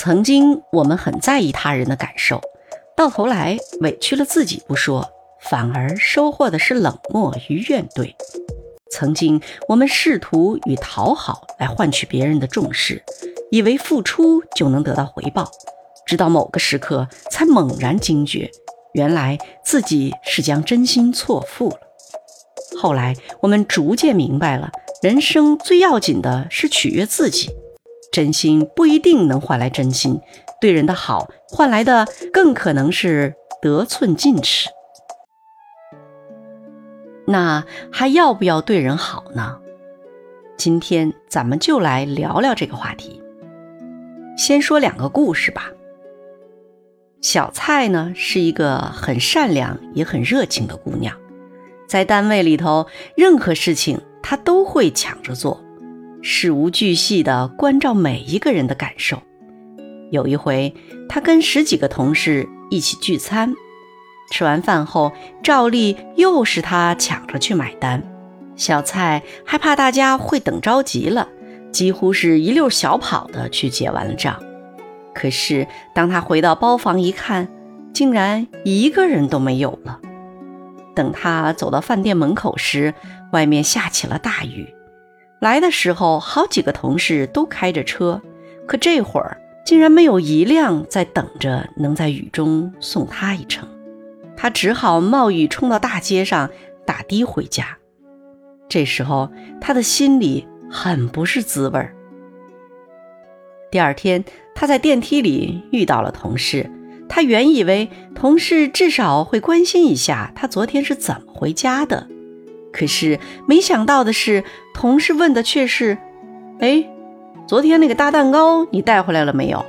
曾经我们很在意他人的感受，到头来委屈了自己不说，反而收获的是冷漠与怨怼。曾经我们试图与讨好来换取别人的重视，以为付出就能得到回报，直到某个时刻才猛然惊觉，原来自己是将真心错付了。后来我们逐渐明白了，人生最要紧的是取悦自己。真心不一定能换来真心，对人的好换来的更可能是得寸进尺。那还要不要对人好呢？今天咱们就来聊聊这个话题。先说两个故事吧。小蔡呢是一个很善良也很热情的姑娘，在单位里头，任何事情她都会抢着做。事无巨细地关照每一个人的感受。有一回，他跟十几个同事一起聚餐，吃完饭后，照例又是他抢着去买单。小蔡害怕大家会等着急了，几乎是一溜小跑的去结完了账。可是当他回到包房一看，竟然一个人都没有了。等他走到饭店门口时，外面下起了大雨。来的时候，好几个同事都开着车，可这会儿竟然没有一辆在等着能在雨中送他一程。他只好冒雨冲到大街上打的回家。这时候他的心里很不是滋味儿。第二天，他在电梯里遇到了同事，他原以为同事至少会关心一下他昨天是怎么回家的。可是没想到的是，同事问的却是：“哎，昨天那个大蛋糕你带回来了没有？”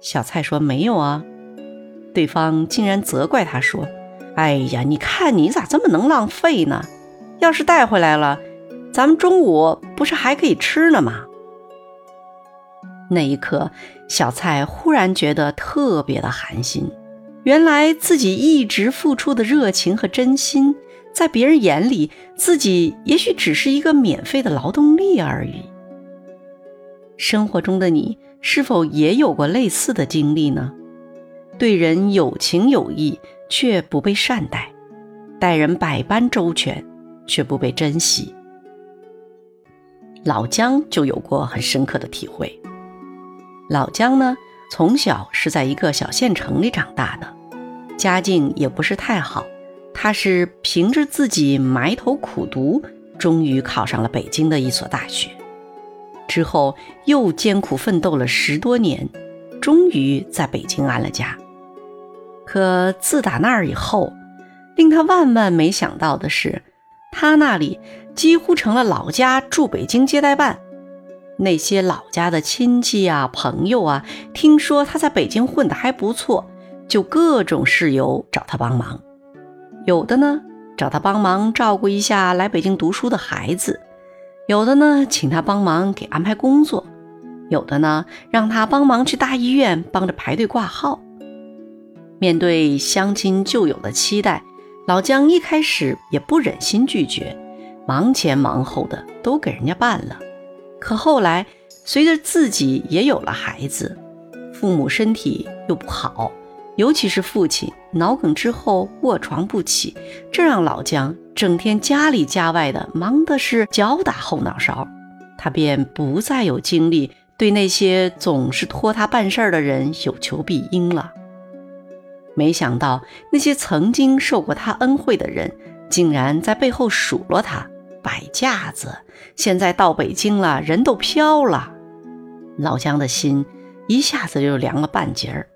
小蔡说：“没有啊。”对方竟然责怪他说：“哎呀，你看你咋这么能浪费呢？要是带回来了，咱们中午不是还可以吃呢吗？”那一刻，小蔡忽然觉得特别的寒心。原来自己一直付出的热情和真心。在别人眼里，自己也许只是一个免费的劳动力而已。生活中的你是否也有过类似的经历呢？对人有情有义，却不被善待；待人百般周全，却不被珍惜。老姜就有过很深刻的体会。老姜呢，从小是在一个小县城里长大的，家境也不是太好。他是凭着自己埋头苦读，终于考上了北京的一所大学。之后又艰苦奋斗了十多年，终于在北京安了家。可自打那儿以后，令他万万没想到的是，他那里几乎成了老家驻北京接待办。那些老家的亲戚啊、朋友啊，听说他在北京混得还不错，就各种事由找他帮忙。有的呢，找他帮忙照顾一下来北京读书的孩子；有的呢，请他帮忙给安排工作；有的呢，让他帮忙去大医院帮着排队挂号。面对乡亲旧友的期待，老姜一开始也不忍心拒绝，忙前忙后的都给人家办了。可后来，随着自己也有了孩子，父母身体又不好。尤其是父亲脑梗之后卧床不起，这让老姜整天家里家外的忙的是脚打后脑勺，他便不再有精力对那些总是托他办事儿的人有求必应了。没想到那些曾经受过他恩惠的人，竟然在背后数落他摆架子。现在到北京了，人都飘了，老姜的心一下子就凉了半截儿。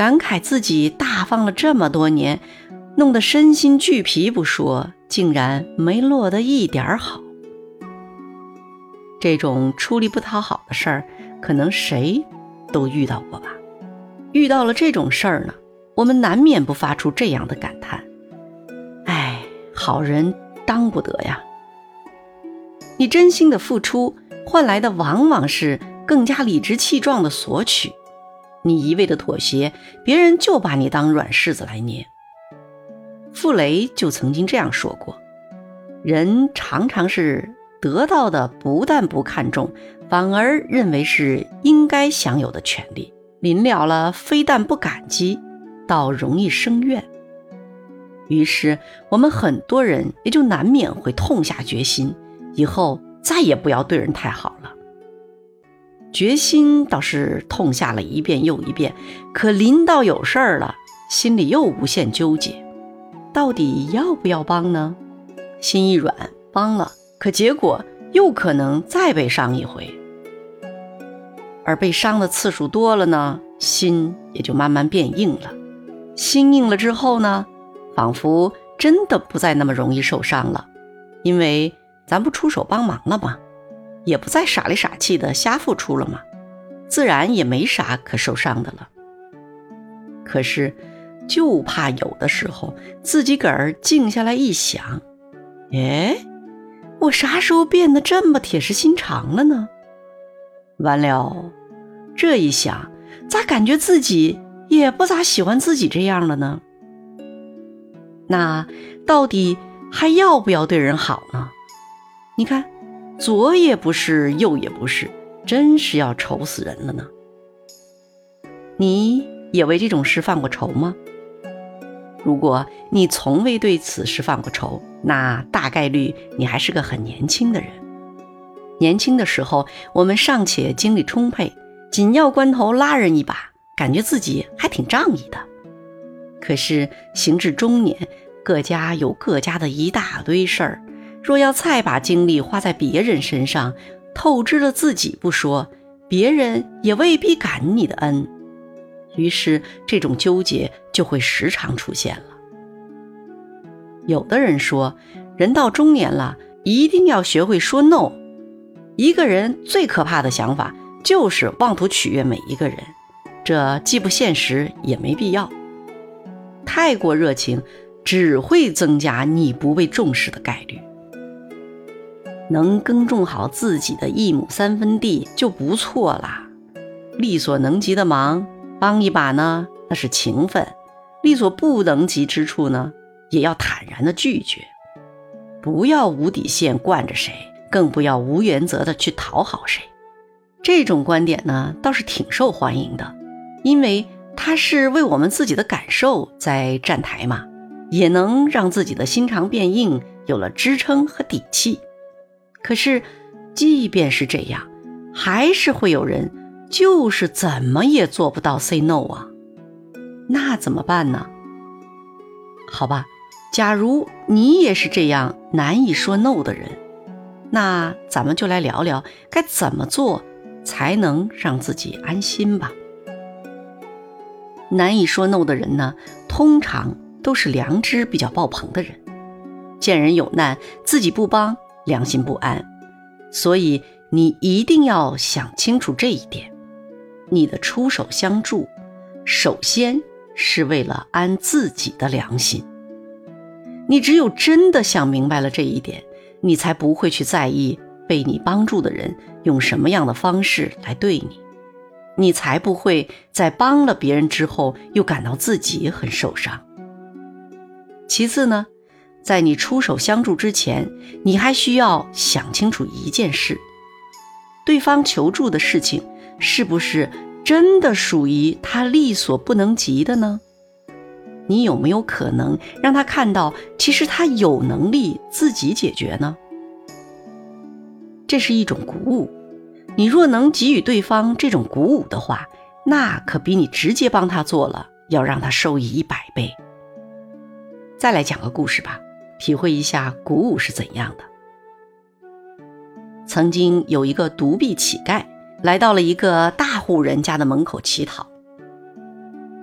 感慨自己大方了这么多年，弄得身心俱疲不说，竟然没落得一点好。这种出力不讨好的事儿，可能谁都遇到过吧？遇到了这种事儿呢，我们难免不发出这样的感叹：哎，好人当不得呀！你真心的付出，换来的往往是更加理直气壮的索取。你一味的妥协，别人就把你当软柿子来捏。傅雷就曾经这样说过：“人常常是得到的不但不看重，反而认为是应该享有的权利。临了了，非但不感激，倒容易生怨。于是，我们很多人也就难免会痛下决心，以后再也不要对人太好。决心倒是痛下了一遍又一遍，可临到有事儿了，心里又无限纠结，到底要不要帮呢？心一软，帮了，可结果又可能再被伤一回。而被伤的次数多了呢，心也就慢慢变硬了。心硬了之后呢，仿佛真的不再那么容易受伤了，因为咱不出手帮忙了吗？也不再傻里傻气的瞎付出了嘛？自然也没啥可受伤的了。可是，就怕有的时候自己个儿静下来一想，哎，我啥时候变得这么铁石心肠了呢？完了，这一想，咋感觉自己也不咋喜欢自己这样了呢？那到底还要不要对人好呢？你看，左也不是，右也不是，真是要愁死人了呢。你也为这种事犯过愁吗？如果你从未对此事犯过愁，那大概率你还是个很年轻的人。年轻的时候，我们尚且精力充沛，紧要关头拉人一把，感觉自己还挺仗义的。可是行至中年，各家有各家的一大堆事儿，若要再把精力花在别人身上，透支了自己不说，别人也未必感你的恩。于是这种纠结就会时常出现了。有的人说，人到中年了，一定要学会说 no。一个人最可怕的想法就是妄图取悦每一个人，这既不现实，也没必要。太过热情，只会增加你不被重视的概率。能耕种好自己的一亩三分地就不错啦。力所能及的忙帮一把呢，那是情分；力所不能及之处呢，也要坦然的拒绝。不要无底线惯着谁。更不要无原则的去讨好谁，这种观点呢倒是挺受欢迎的，因为它是为我们自己的感受在站台嘛，也能让自己的心肠变硬，有了支撑和底气。可是，即便是这样，还是会有人就是怎么也做不到 say no 啊，那怎么办呢？好吧，假如你也是这样难以说 no 的人。那咱们就来聊聊该怎么做才能让自己安心吧。难以说 no 的人呢，通常都是良知比较爆棚的人，见人有难自己不帮，良心不安。所以你一定要想清楚这一点：你的出手相助，首先是为了安自己的良心。你只有真的想明白了这一点。你才不会去在意被你帮助的人用什么样的方式来对你，你才不会在帮了别人之后又感到自己很受伤。其次呢，在你出手相助之前，你还需要想清楚一件事：对方求助的事情是不是真的属于他力所不能及的呢？你有没有可能让他看到，其实他有能力自己解决呢？这是一种鼓舞。你若能给予对方这种鼓舞的话，那可比你直接帮他做了要让他受益一百倍。再来讲个故事吧，体会一下鼓舞是怎样的。曾经有一个独臂乞丐来到了一个大户人家的门口乞讨。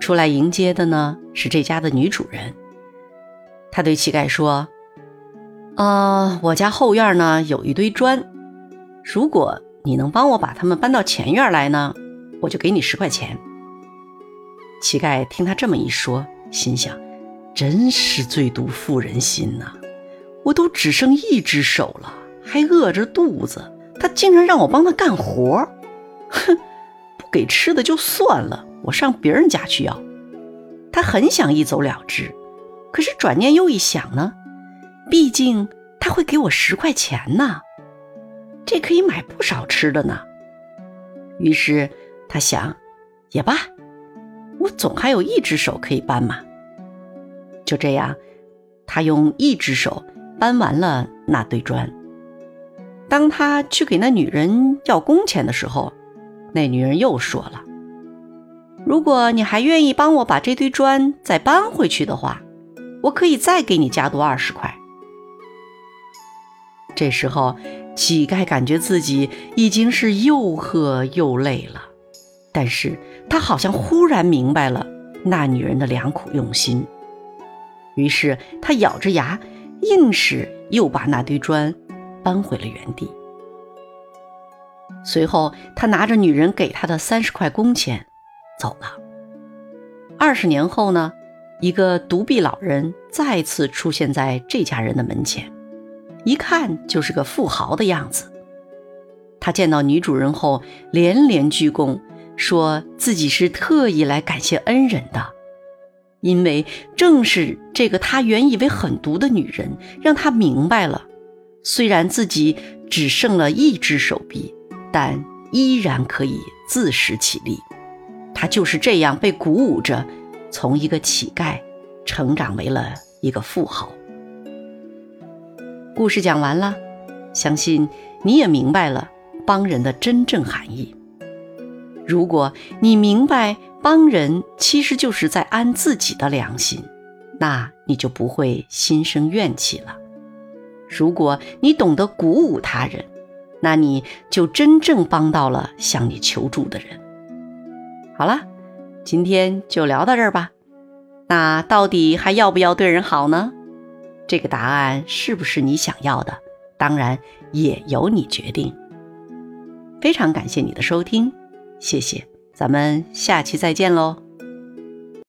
出来迎接的呢是这家的女主人。他对乞丐说：“呃，我家后院呢有一堆砖，如果你能帮我把它们搬到前院来呢，我就给你十块钱。”乞丐听他这么一说，心想：“真是最毒妇人心呐！我都只剩一只手了，还饿着肚子，他竟然让我帮他干活，哼，不给吃的就算了。”我上别人家去要，他很想一走了之，可是转念又一想呢，毕竟他会给我十块钱呢，这可以买不少吃的呢。于是他想，也罢，我总还有一只手可以搬嘛。就这样，他用一只手搬完了那堆砖。当他去给那女人要工钱的时候，那女人又说了：“如果你还愿意帮我把这堆砖再搬回去的话，我可以再给你加多二十块。”这时候，乞丐感觉自己已经是又饿又累了，但是他好像忽然明白了那女人的良苦用心，于是他咬着牙，硬是又把那堆砖搬回了原地。随后，他拿着女人给他的三十块工钱走了。二十年后呢，一个独臂老人再次出现在这家人的门前。一看就是个富豪的样子。他见到女主人后，连连鞠躬，说自己是特意来感谢恩人的，因为正是这个他原以为狠毒的女人，让他明白了，虽然自己只剩了一只手臂，但依然可以自食其力。他就是这样被鼓舞着，从一个乞丐成长为了一个富豪。故事讲完了，相信你也明白了帮人的真正含义。如果你明白帮人其实就是在安自己的良心，那你就不会心生怨气了。如果你懂得鼓舞他人，那你就真正帮到了向你求助的人。好了，今天就聊到这儿吧。那到底还要不要对人好呢？这个答案是不是你想要的？当然也由你决定。非常感谢你的收听，谢谢，咱们下期再见喽。